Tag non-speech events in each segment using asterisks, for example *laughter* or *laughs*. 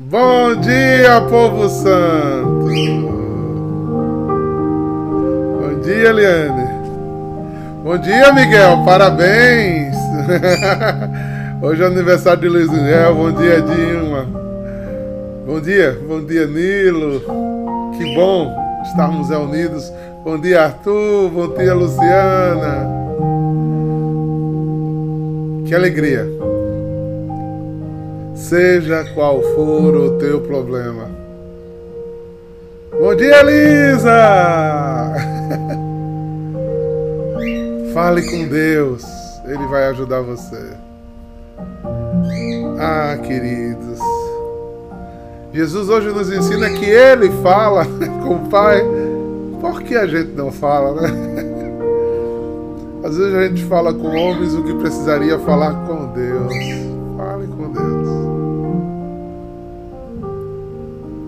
Bom dia, povo santo! Bom dia, Eliane! Bom dia, Miguel! Parabéns! *laughs* Hoje é aniversário de Luiz Miguel. Bom dia, Dilma! Bom dia, bom dia, Nilo! Que bom estarmos reunidos. Bom dia, Arthur! Bom dia, Luciana! Que alegria! Seja qual for o teu problema. Bom dia, Elisa! *laughs* Fale com Deus, Ele vai ajudar você. Ah, queridos, Jesus hoje nos ensina que Ele fala *laughs* com o Pai. Por que a gente não fala, né? Às vezes a gente fala com homens o que precisaria falar com Deus. Com Deus.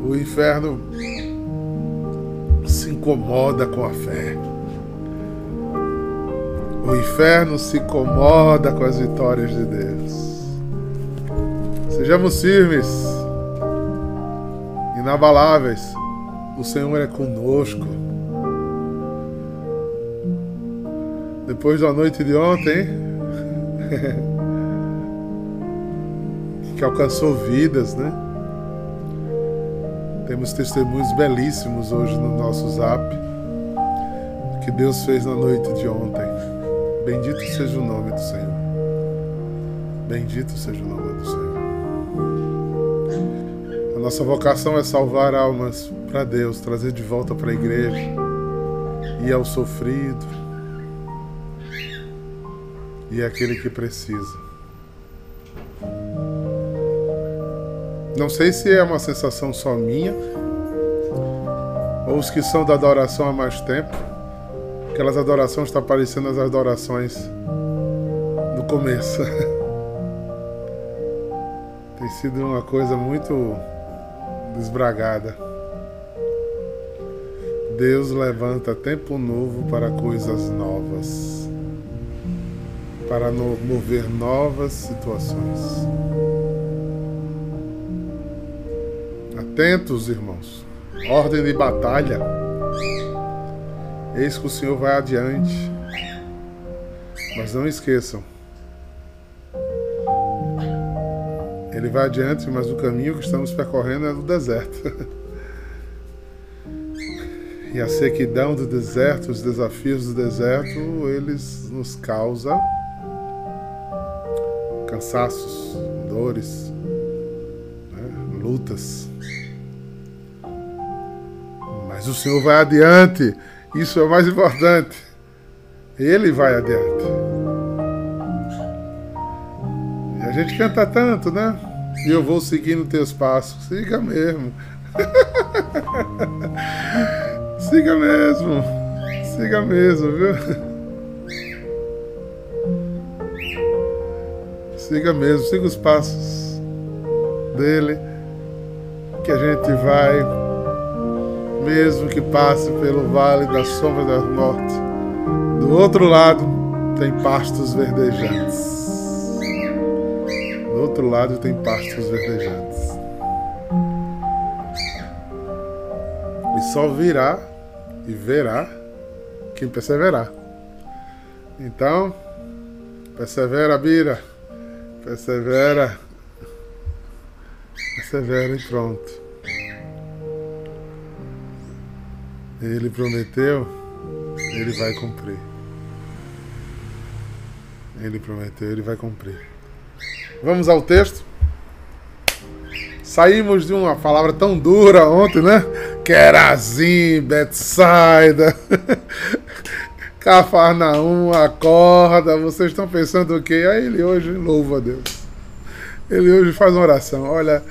O inferno se incomoda com a fé. O inferno se incomoda com as vitórias de Deus. Sejamos firmes, inabaláveis. O Senhor é conosco. Depois da noite de ontem, *laughs* que alcançou vidas, né? Temos testemunhos belíssimos hoje no nosso zap que Deus fez na noite de ontem. Bendito seja o nome do Senhor. Bendito seja o nome do Senhor. A nossa vocação é salvar almas para Deus, trazer de volta para a igreja e ao sofrido e aquele que precisa. Não sei se é uma sensação só minha ou os que são da adoração há mais tempo. Aquelas adorações estão parecendo as adorações do começo. *laughs* Tem sido uma coisa muito desbragada. Deus levanta tempo novo para coisas novas, para mover novas situações. Atentos, irmãos. Ordem de batalha. Eis que o Senhor vai adiante. Mas não esqueçam. Ele vai adiante, mas o caminho que estamos percorrendo é do deserto. *laughs* E a sequidão do deserto, os desafios do deserto, eles nos causam cansaços, dores, né? lutas. Mas o Senhor vai adiante. Isso é o mais importante. Ele vai adiante. E a gente canta tanto, né? E eu vou seguindo teus passos. Siga mesmo. *laughs* Siga mesmo. Siga mesmo, viu? Siga mesmo, siga os passos dele, que a gente vai mesmo que passe pelo vale da sombra da morte. Do outro lado tem pastos verdejantes. Do outro lado tem pastos verdejantes. E só virá e verá quem perseverar. Então, persevera, Bira. Persevera. Persevera e pronto. Ele prometeu, ele vai cumprir. Ele prometeu, ele vai cumprir. Vamos ao texto. Saímos de uma palavra tão dura ontem, né? Querazim, Betsaida, *laughs* Cafarnaum, acorda. Vocês estão pensando o quê? Aí ele hoje louva a Deus. Ele hoje faz uma oração. Olha,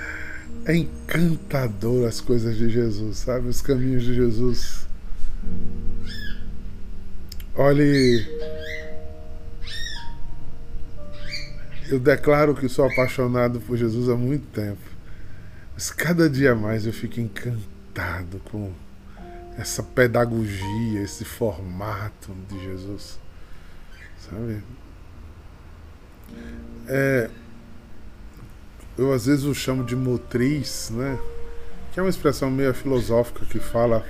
é encantador as coisas de Jesus, sabe? Os caminhos de Jesus. Olhe, eu declaro que sou apaixonado por Jesus há muito tempo, mas cada dia mais eu fico encantado com essa pedagogia, esse formato de Jesus, sabe? É, eu às vezes o chamo de motriz, né? Que é uma expressão meio filosófica que fala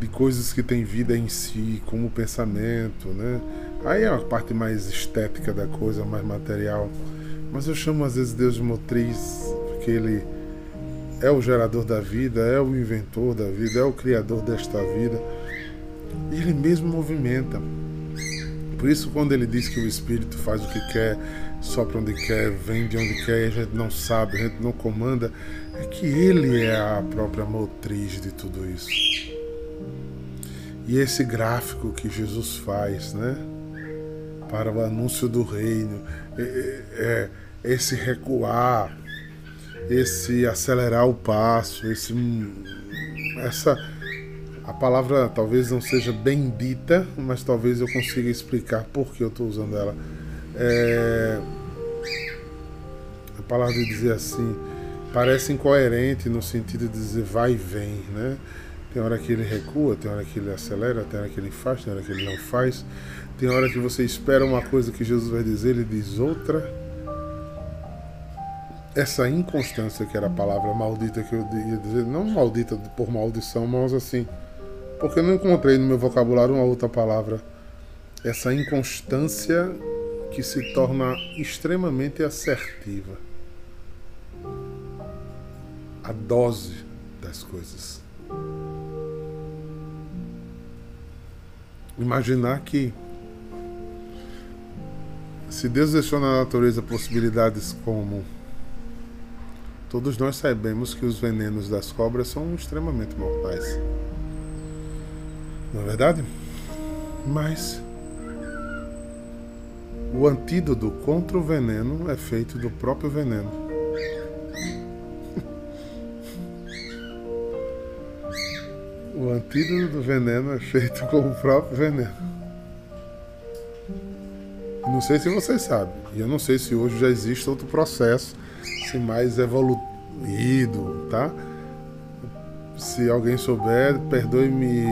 de coisas que têm vida em si, como o pensamento, né? Aí é a parte mais estética da coisa, mais material. Mas eu chamo às vezes Deus de motriz, porque ele é o gerador da vida, é o inventor da vida, é o criador desta vida. E ele mesmo movimenta. Por isso, quando ele diz que o Espírito faz o que quer, sopra onde quer, vem de onde quer, a gente não sabe, a gente não comanda, é que ele é a própria motriz de tudo isso. E esse gráfico que Jesus faz, né? Para o anúncio do reino, é, é, é esse recuar, esse acelerar o passo, esse, essa a palavra talvez não seja bem dita, mas talvez eu consiga explicar por que eu estou usando ela. É, a palavra de dizer assim parece incoerente no sentido de dizer vai e vem, né? Tem hora que ele recua, tem hora que ele acelera, tem hora que ele faz, tem hora que ele não faz. Tem hora que você espera uma coisa que Jesus vai dizer, ele diz outra. Essa inconstância, que era a palavra maldita que eu ia dizer, não maldita por maldição, mas assim, porque eu não encontrei no meu vocabulário uma outra palavra. Essa inconstância que se torna extremamente assertiva. A dose das coisas. Imaginar que se Deus deixou na natureza possibilidades como todos nós sabemos que os venenos das cobras são extremamente mortais. Não é verdade? Mas o antídoto contra o veneno é feito do próprio veneno. O antídoto do veneno é feito com o próprio veneno. Não sei se vocês sabem, e eu não sei se hoje já existe outro processo, se mais evoluído, tá? Se alguém souber, perdoe-me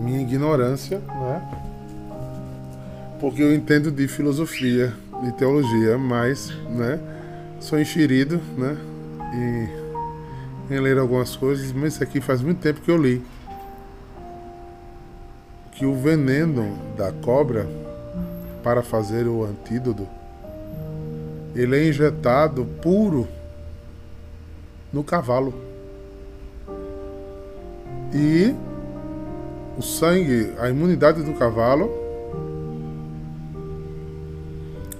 minha ignorância, né? Porque eu entendo de filosofia, de teologia, mas, né? Sou enxerido, né? E em ler algumas coisas, mas isso aqui faz muito tempo que eu li. Que o veneno da cobra, para fazer o antídoto, ele é injetado puro no cavalo. E o sangue, a imunidade do cavalo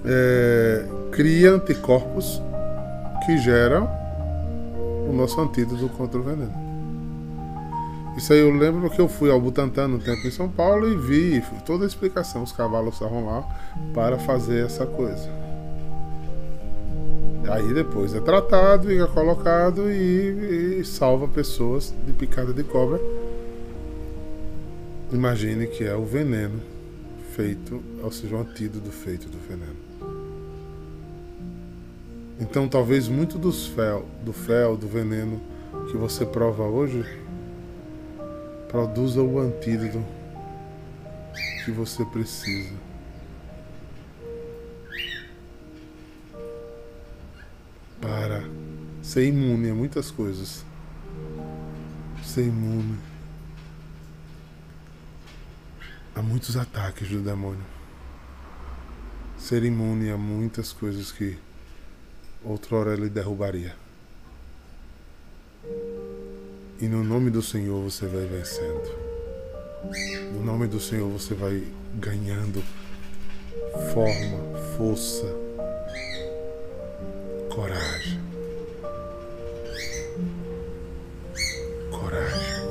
é, cria anticorpos que geram o nosso antídoto contra o veneno. Isso aí eu lembro que eu fui ao Butantan no tempo em São Paulo e vi toda a explicação. Os cavalos estavam lá para fazer essa coisa. Aí depois é tratado e é colocado e, e salva pessoas de picada de cobra. Imagine que é o veneno feito, ou seja, o antídoto feito do veneno. Então, talvez muito dos fel, do fel, do veneno que você prova hoje, produza o antídoto que você precisa. Para ser imune a muitas coisas. Ser imune a muitos ataques do demônio. Ser imune a muitas coisas que outrora ele derrubaria. E no nome do Senhor você vai vencendo. No nome do Senhor você vai ganhando forma, força, coragem. Coragem.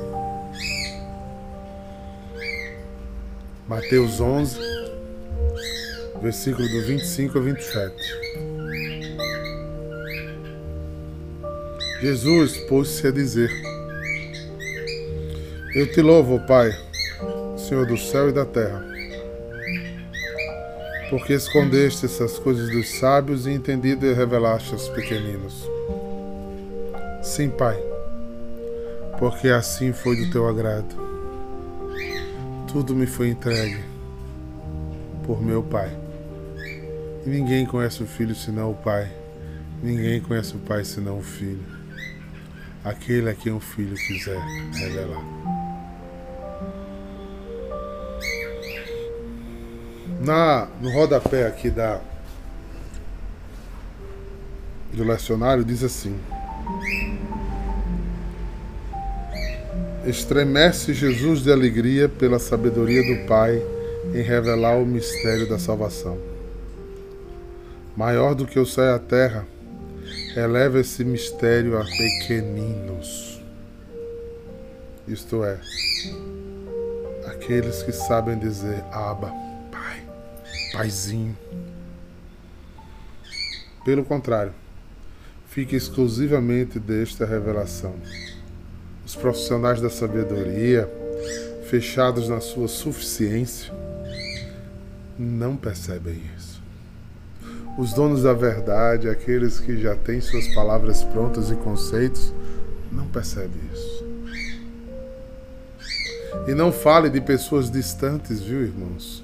Mateus 11, versículo do 25 a 27. Jesus pôs-se a dizer: Eu te louvo, Pai, Senhor do céu e da terra, porque escondeste essas coisas dos sábios e entendido e revelaste aos pequeninos. Sim, Pai, porque assim foi do teu agrado. Tudo me foi entregue por meu Pai. E ninguém conhece o Filho senão o Ai Ninguém conhece o Pai senão o Filho, aquele a quem o Filho quiser revelar. Na, no rodapé aqui da, do lecionário diz assim: Estremece Jesus de alegria pela sabedoria do Pai em revelar o mistério da salvação. Maior do que o céu e a terra, eleva esse mistério a pequeninos. Isto é, aqueles que sabem dizer Abba, Pai, Paizinho. Pelo contrário, fica exclusivamente desta revelação. Os profissionais da sabedoria, fechados na sua suficiência, não percebem isso. Os donos da verdade, aqueles que já têm suas palavras prontas e conceitos, não percebem isso. E não fale de pessoas distantes, viu, irmãos?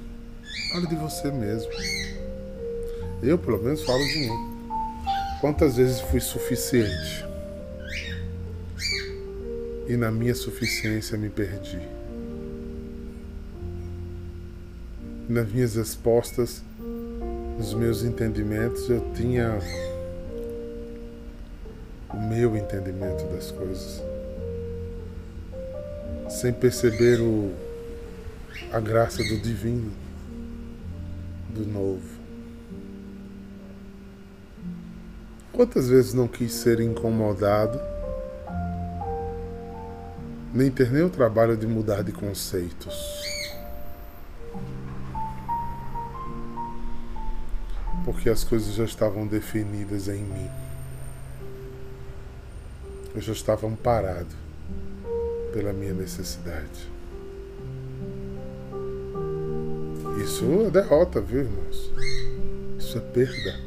Fale de você mesmo. Eu, pelo menos, falo de mim. Quantas vezes fui suficiente e na minha suficiência me perdi? Nas minhas respostas, nos meus entendimentos, eu tinha o meu entendimento das coisas, sem perceber o, a graça do divino, do novo. Quantas vezes não quis ser incomodado, nem ter nem o trabalho de mudar de conceitos? Porque as coisas já estavam definidas em mim. Eu já estava amparado pela minha necessidade. Isso é derrota, viu, irmãos? Isso é perda.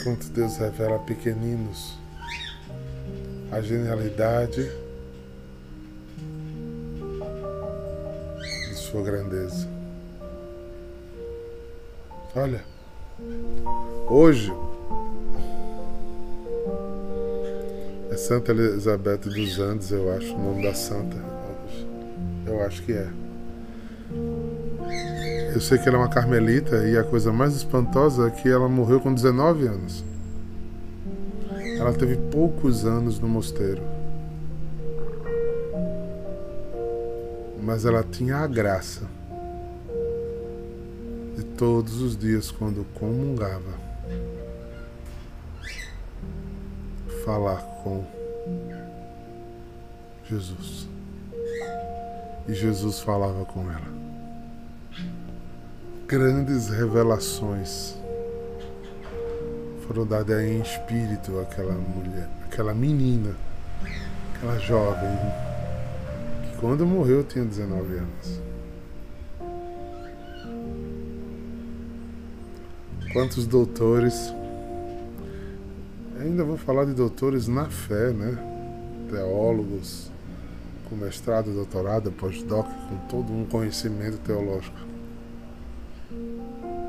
enquanto Deus revela a pequeninos a genialidade de sua grandeza. Olha, hoje é Santa Elizabeth dos Andes, eu acho, o nome da santa. Eu acho que é. Eu sei que ela é uma carmelita e a coisa mais espantosa é que ela morreu com 19 anos. Ela teve poucos anos no mosteiro. Mas ela tinha a graça todos os dias, quando comungava, falar com Jesus. E Jesus falava com ela grandes revelações foram dadas em espírito àquela mulher, aquela menina, aquela jovem, que quando morreu tinha 19 anos. Quantos doutores, ainda vou falar de doutores na fé, né? Teólogos, com mestrado, doutorado, pós-doc, com todo um conhecimento teológico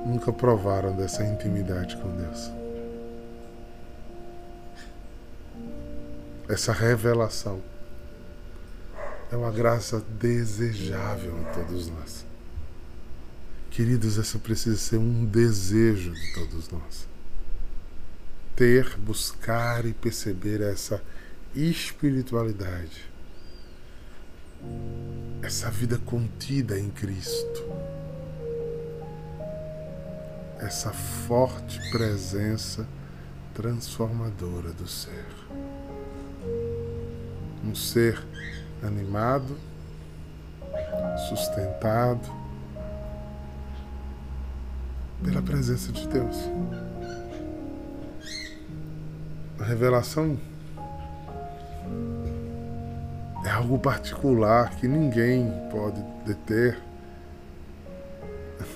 nunca provaram dessa intimidade com Deus. Essa revelação é uma graça desejável em todos nós. Queridos, essa precisa ser um desejo de todos nós. Ter, buscar e perceber essa espiritualidade, essa vida contida em Cristo essa forte presença transformadora do ser. Um ser animado, sustentado pela presença de Deus. A revelação é algo particular que ninguém pode deter,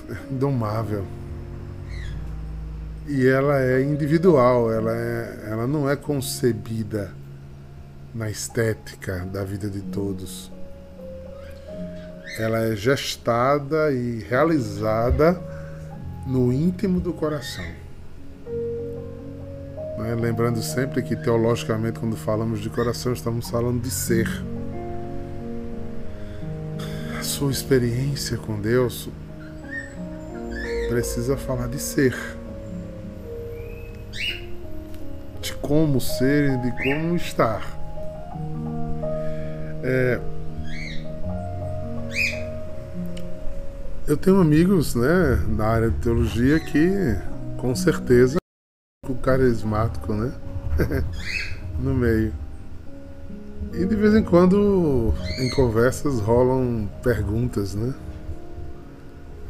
é indomável e ela é individual, ela, é, ela não é concebida na estética da vida de todos. Ela é gestada e realizada no íntimo do coração. Né? Lembrando sempre que teologicamente, quando falamos de coração, estamos falando de ser. A sua experiência com Deus precisa falar de ser. De como ser e de como estar. É, eu tenho amigos né, na área de teologia que com certeza o carismático, né? *laughs* no meio. E de vez em quando em conversas rolam perguntas, né?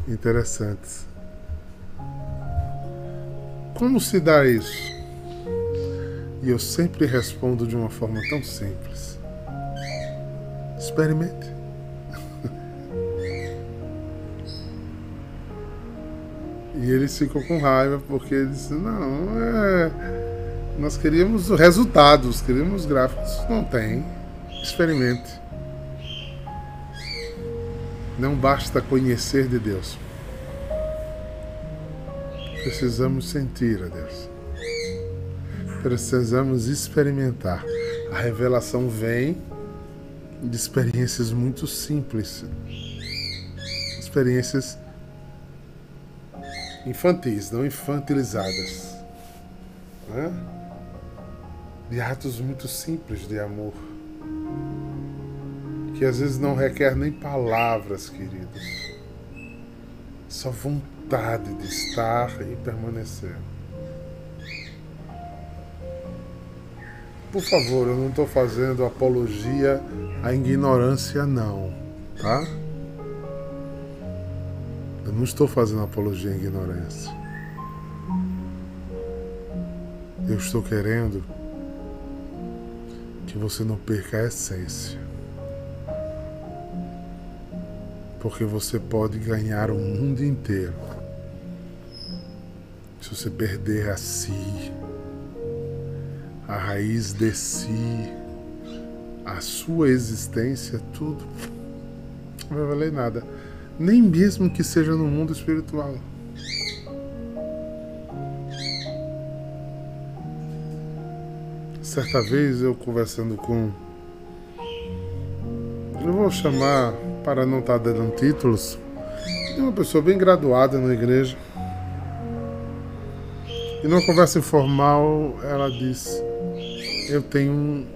Interessantes. Como se dá isso? E eu sempre respondo de uma forma tão simples. Experimente. E eles ficam com raiva porque eles não, é. Nós queríamos resultados, queríamos gráficos. Não tem. Experimente. Não basta conhecer de Deus. Precisamos sentir a Deus. Precisamos experimentar. A revelação vem de experiências muito simples. Experiências infantis, não infantilizadas. Né? De atos muito simples de amor. Que às vezes não requer nem palavras, queridos. Só vontade de estar e permanecer. Por favor, eu não estou fazendo apologia à ignorância, não, tá? Eu não estou fazendo apologia à ignorância. Eu estou querendo que você não perca a essência. Porque você pode ganhar o mundo inteiro se você perder a si, a raiz de si, a sua existência, tudo. Não vai valer nada nem mesmo que seja no mundo espiritual. Certa vez eu conversando com. Eu vou chamar, para não estar tá dando títulos, de uma pessoa bem graduada na igreja. E numa conversa informal, ela disse: Eu tenho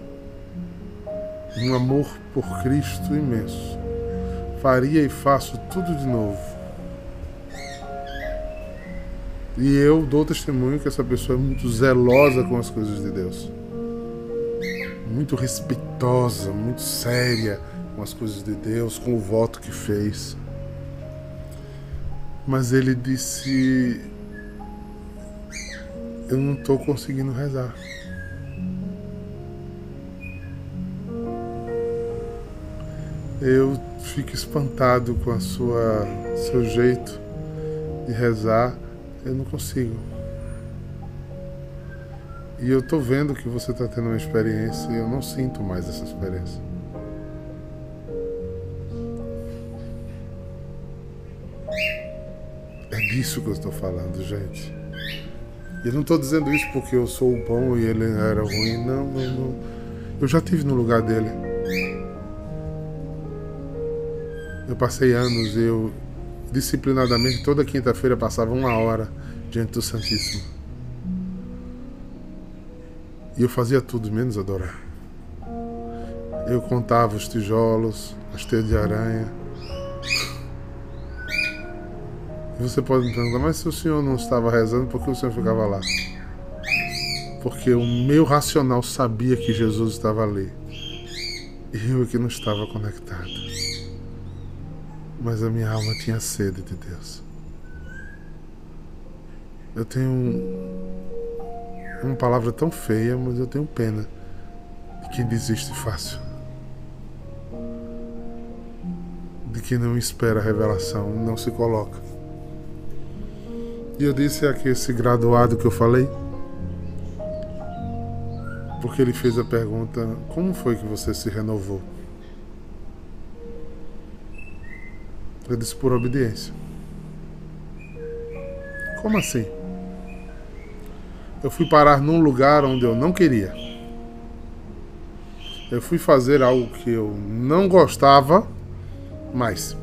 um amor por Cristo imenso faria e faço tudo de novo. E eu dou testemunho que essa pessoa é muito zelosa com as coisas de Deus. Muito respeitosa, muito séria com as coisas de Deus, com o voto que fez. Mas ele disse: Eu não estou conseguindo rezar. Eu fico espantado com a sua seu jeito de rezar. Eu não consigo. E eu tô vendo que você está tendo uma experiência e eu não sinto mais essa experiência. É disso que eu estou falando, gente. Eu não estou dizendo isso porque eu sou bom e ele era ruim. Não, não, não. Eu já tive no lugar dele. Eu passei anos, eu disciplinadamente toda quinta-feira passava uma hora diante do Santíssimo. E eu fazia tudo menos adorar. Eu contava os tijolos, as teias de aranha. E você pode me perguntar, mas se o senhor não estava rezando, por que o senhor ficava lá? Porque o meu racional sabia que Jesus estava ali. E eu é que não estava conectado mas a minha alma tinha sede de Deus. Eu tenho uma palavra tão feia, mas eu tenho pena de quem desiste fácil. De quem não espera a revelação, não se coloca. E eu disse aqui esse graduado que eu falei, porque ele fez a pergunta: como foi que você se renovou? Disse por obediência. Como assim? Eu fui parar num lugar onde eu não queria. Eu fui fazer algo que eu não gostava mais.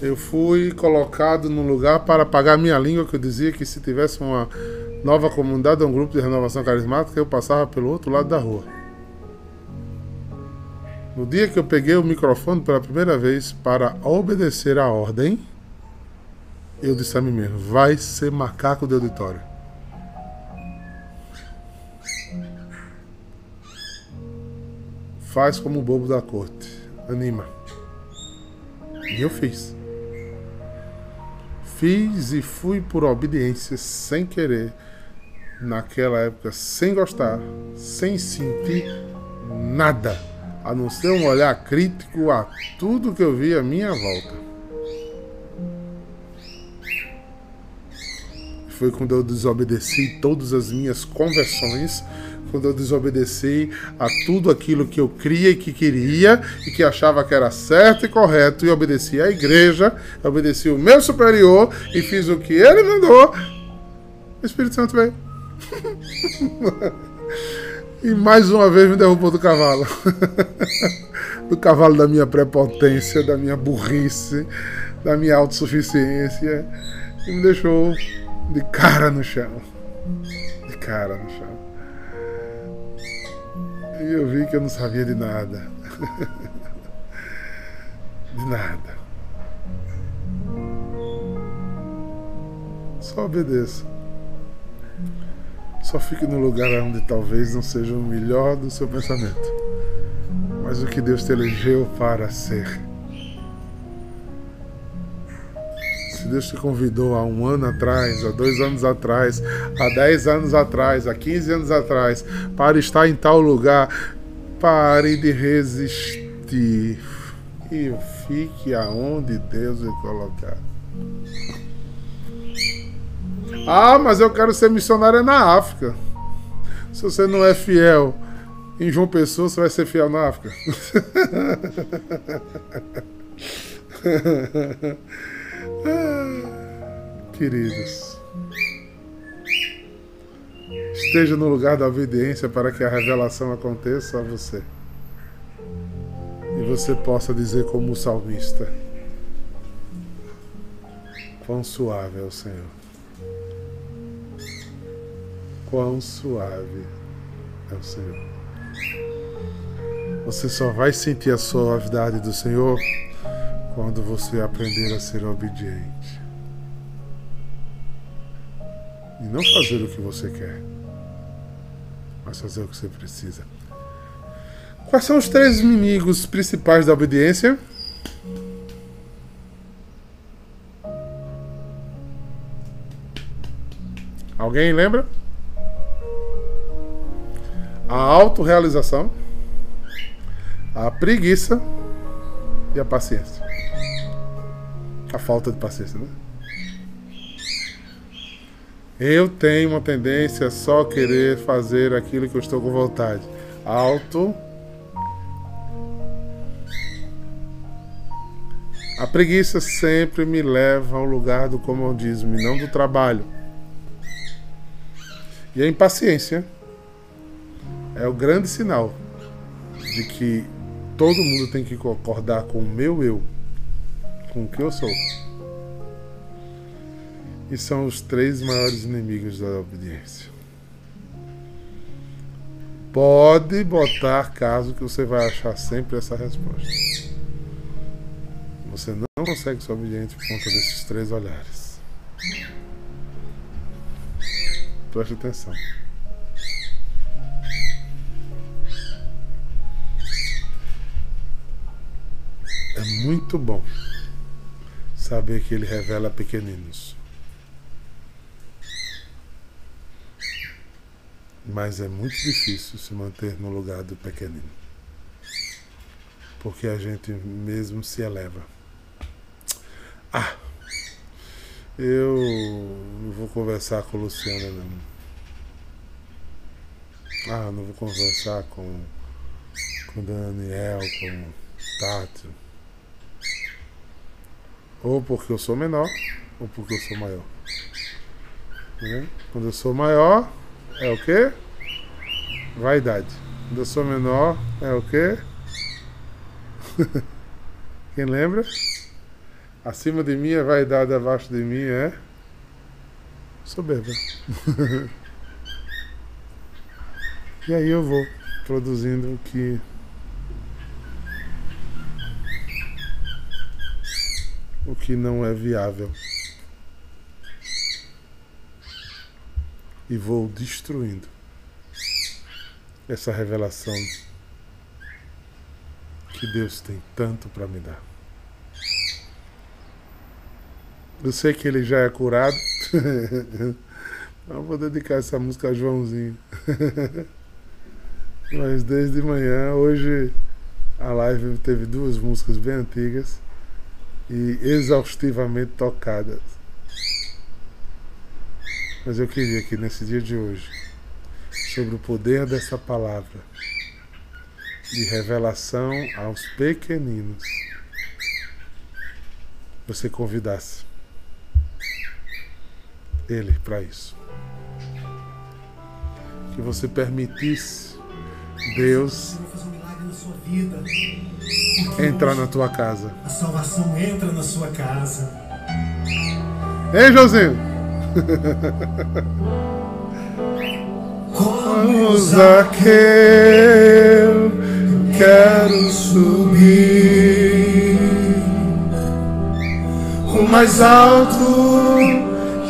Eu fui colocado num lugar para pagar minha língua, que eu dizia que se tivesse uma nova comunidade, um grupo de renovação carismática, eu passava pelo outro lado da rua. No dia que eu peguei o microfone pela primeira vez para obedecer a ordem, eu disse a mim mesmo: vai ser macaco de auditório. Faz como o bobo da corte. Anima. E eu fiz. Fiz e fui por obediência, sem querer, naquela época, sem gostar, sem sentir nada, a não ser um olhar crítico a tudo que eu vi à minha volta. Foi quando eu desobedeci todas as minhas conversões quando eu desobedeci a tudo aquilo que eu cria e que queria e que achava que era certo e correto e obedeci à igreja, obedeci o meu superior e fiz o que ele mandou, o Espírito Santo veio. *laughs* e mais uma vez me derrubou do cavalo. *laughs* do cavalo da minha prepotência, da minha burrice, da minha autossuficiência e me deixou de cara no chão. De cara no chão. E eu vi que eu não sabia de nada. *laughs* de nada. Só obedeça. Só fique no lugar onde talvez não seja o melhor do seu pensamento, mas o que Deus te elegeu para ser. Se Deus te convidou há um ano atrás, há dois anos atrás, há dez anos atrás, há quinze anos atrás, para estar em tal lugar, pare de resistir e fique aonde Deus vai colocar. Ah, mas eu quero ser missionário na África. Se você não é fiel em João Pessoa, você vai ser fiel na África. *laughs* Queridos, esteja no lugar da obediência para que a revelação aconteça a você. E você possa dizer, como o salmista: Quão suave é o Senhor. Quão suave é o Senhor. Você só vai sentir a suavidade do Senhor quando você aprender a ser obediente. E não fazer o que você quer, mas fazer o que você precisa. Quais são os três inimigos principais da obediência? Alguém lembra? A autorrealização, a preguiça e a paciência a falta de paciência, né? Eu tenho uma tendência a só querer fazer aquilo que eu estou com vontade. Alto. A preguiça sempre me leva ao lugar do comodismo e não do trabalho. E a impaciência é o grande sinal de que todo mundo tem que concordar com o meu eu com o que eu sou. E são os três maiores inimigos da obediência. Pode botar caso que você vai achar sempre essa resposta. Você não consegue ser obediente por conta desses três olhares. Preste atenção. Muito bom saber que ele revela pequeninos. Mas é muito difícil se manter no lugar do pequenino. Porque a gente mesmo se eleva. Ah! Eu não vou conversar com Luciana não. Ah, não vou conversar com, com Daniel, com Tato. Ou porque eu sou menor, ou porque eu sou maior. Né? Quando eu sou maior, é o quê? Vaidade. Quando eu sou menor, é o quê? *laughs* Quem lembra? Acima de mim é vaidade, abaixo de mim é soberba. *laughs* e aí eu vou produzindo o que o que não é viável. E vou destruindo essa revelação que Deus tem tanto para me dar. Eu sei que ele já é curado. *laughs* Não vou dedicar essa música a Joãozinho. *laughs* Mas desde manhã, hoje a live teve duas músicas bem antigas e exaustivamente tocadas. Mas eu queria que nesse dia de hoje, sobre o poder dessa palavra, de revelação aos pequeninos, você convidasse Ele para isso. Que você permitisse Deus entrar na tua casa. A salvação entra na sua casa. Ei, Josinho! *laughs* Como Zaqueu, quero subir o mais alto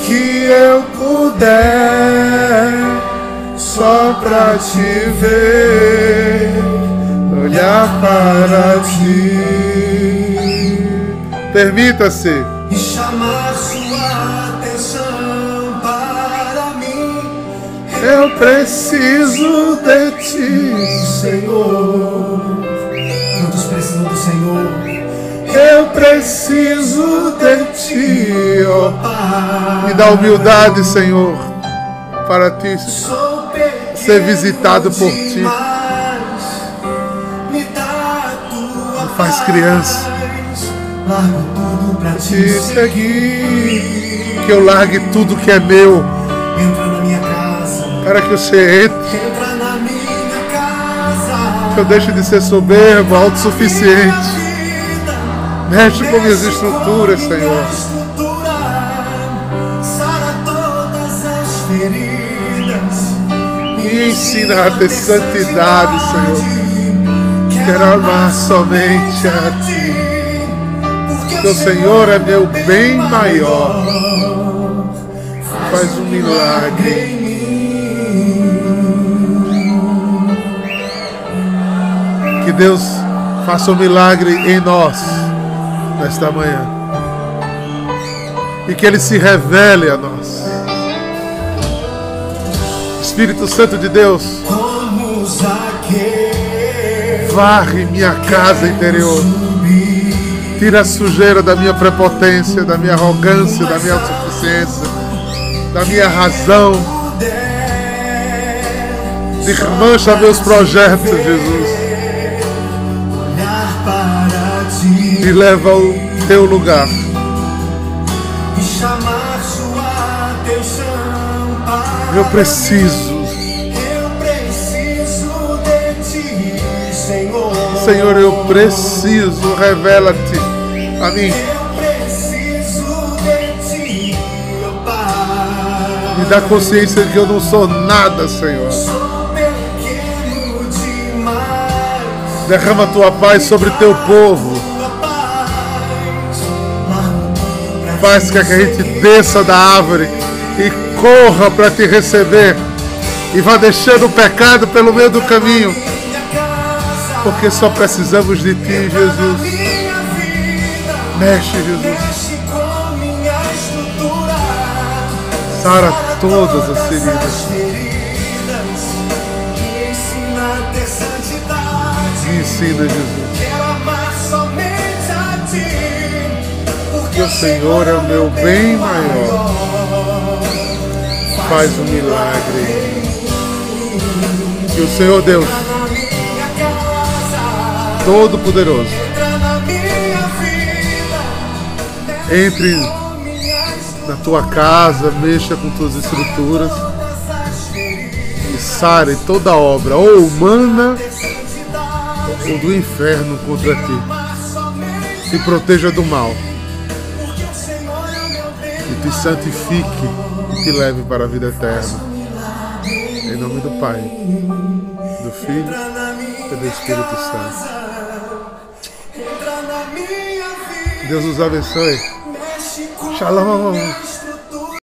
que eu puder, só pra te ver, olhar para ti Permita-se. e chamar sua atenção para mim. Eu preciso de ti. Senhor. Quantos precisam do Senhor? Eu preciso de ti, ó. Pai, Me dá humildade, Senhor, para ti ser visitado por ti. Faz criança. Largo tudo pra te seguir. que eu largue tudo que é meu, Entra na minha casa. para que você entre, Entra na minha casa. que eu deixe de ser soberbo, autossuficiente. Mexe com minhas estruturas, Senhor. minha estrutura. Sara todas as feridas. Me ensina a ter santidade, Senhor. Quero amar somente a ti. Porque o Senhor é meu bem maior. Faz um milagre. em mim. Que Deus faça um milagre em nós nesta manhã. E que Ele se revele a nós. Espírito Santo de Deus. Varre minha casa interior. Tira a sujeira da minha prepotência, da minha arrogância, da minha autossuficiência, da minha razão. Desmancha meus projetos, Jesus. E leva ao teu lugar. chamar sua atenção para Eu preciso. Senhor. Eu preciso. Revela-te a mim. Eu preciso de ti, meu Pai. Me dá consciência de que eu não sou nada, Senhor. Derrama a tua paz sobre teu povo. Faz que a gente desça da árvore e corra para te receber. E vá deixando o pecado pelo meio do caminho. Porque só precisamos de ti, Jesus. Mexe, Jesus. Sara todas as feridas. Me ensina Jesus. Que o Senhor é o meu bem maior. Faz um milagre. Que o Senhor Deus, Todo-Poderoso, entre na tua casa, mexa com tuas estruturas e sare toda obra, ou humana ou do inferno contra ti. Te proteja do mal e te santifique e te leve para a vida eterna. Em nome do Pai, do Filho e do Espírito Santo. Deus nos abençoe. Shalom.